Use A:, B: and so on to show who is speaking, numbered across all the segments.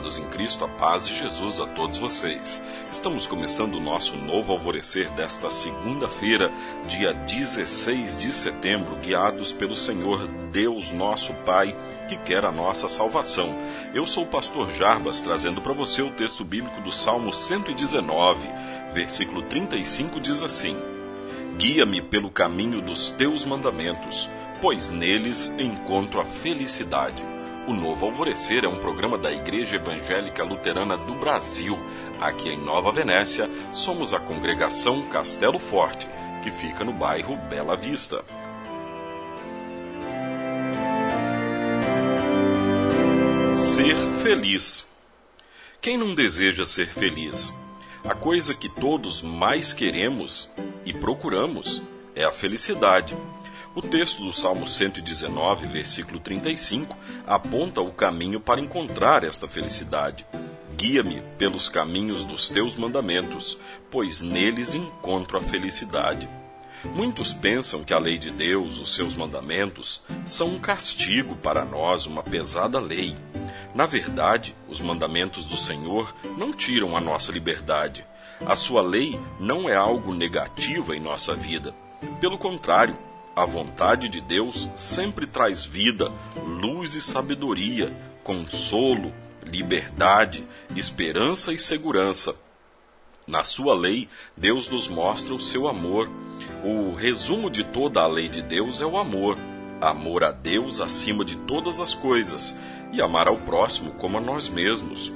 A: Amados em Cristo, a paz de Jesus a todos vocês. Estamos começando o nosso novo alvorecer desta segunda-feira, dia 16 de setembro, guiados pelo Senhor Deus nosso Pai, que quer a nossa salvação. Eu sou o pastor Jarbas, trazendo para você o texto bíblico do Salmo 119, versículo 35 diz assim: Guia-me pelo caminho dos teus mandamentos, pois neles encontro a felicidade. O Novo Alvorecer é um programa da Igreja Evangélica Luterana do Brasil. Aqui em Nova Venécia, somos a congregação Castelo Forte, que fica no bairro Bela Vista. Ser feliz. Quem não deseja ser feliz? A coisa que todos mais queremos e procuramos é a felicidade. O texto do Salmo 119, versículo 35, aponta o caminho para encontrar esta felicidade. Guia-me pelos caminhos dos teus mandamentos, pois neles encontro a felicidade. Muitos pensam que a lei de Deus, os seus mandamentos, são um castigo para nós, uma pesada lei. Na verdade, os mandamentos do Senhor não tiram a nossa liberdade. A sua lei não é algo negativo em nossa vida. Pelo contrário, a vontade de Deus sempre traz vida, luz e sabedoria, consolo, liberdade, esperança e segurança. Na sua lei, Deus nos mostra o seu amor. O resumo de toda a lei de Deus é o amor. Amor a Deus acima de todas as coisas e amar ao próximo como a nós mesmos.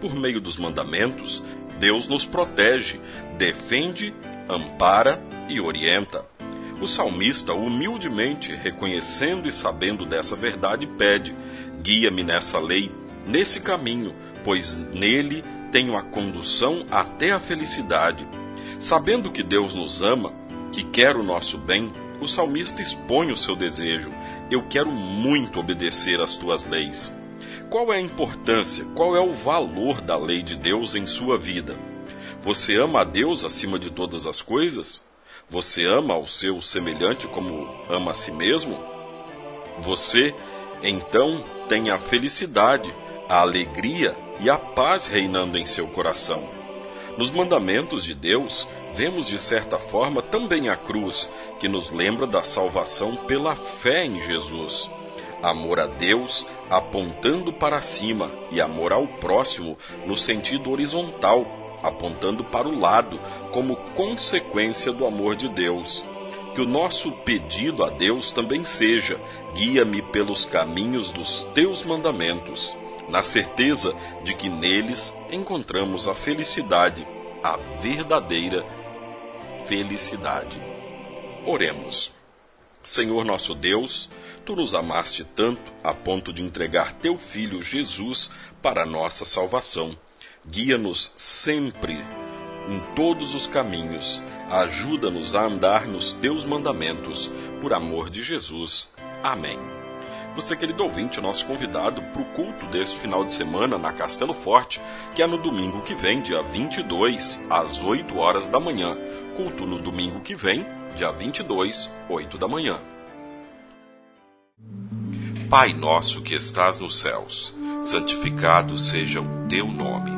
A: Por meio dos mandamentos, Deus nos protege, defende, ampara e orienta. O salmista, humildemente reconhecendo e sabendo dessa verdade, pede: Guia-me nessa lei, nesse caminho, pois nele tenho a condução até a felicidade. Sabendo que Deus nos ama, que quer o nosso bem, o salmista expõe o seu desejo: Eu quero muito obedecer às tuas leis. Qual é a importância, qual é o valor da lei de Deus em sua vida? Você ama a Deus acima de todas as coisas? Você ama o seu semelhante como ama a si mesmo? Você, então, tem a felicidade, a alegria e a paz reinando em seu coração. Nos mandamentos de Deus, vemos de certa forma também a cruz, que nos lembra da salvação pela fé em Jesus. Amor a Deus apontando para cima e amor ao próximo no sentido horizontal, apontando para o lado, como consequência do amor de Deus. Que o nosso pedido a Deus também seja: guia-me pelos caminhos dos teus mandamentos, na certeza de que neles encontramos a felicidade, a verdadeira felicidade. Oremos. Senhor nosso Deus, tu nos amaste tanto a ponto de entregar teu filho Jesus para a nossa salvação Guia-nos sempre em todos os caminhos. Ajuda-nos a andar nos teus mandamentos, por amor de Jesus. Amém. Você, querido ouvinte, nosso convidado para o culto deste final de semana na Castelo Forte, que é no domingo que vem, dia 22, às 8 horas da manhã. Culto no domingo que vem, dia 22, 8 da manhã. Pai nosso que estás nos céus, santificado seja o teu nome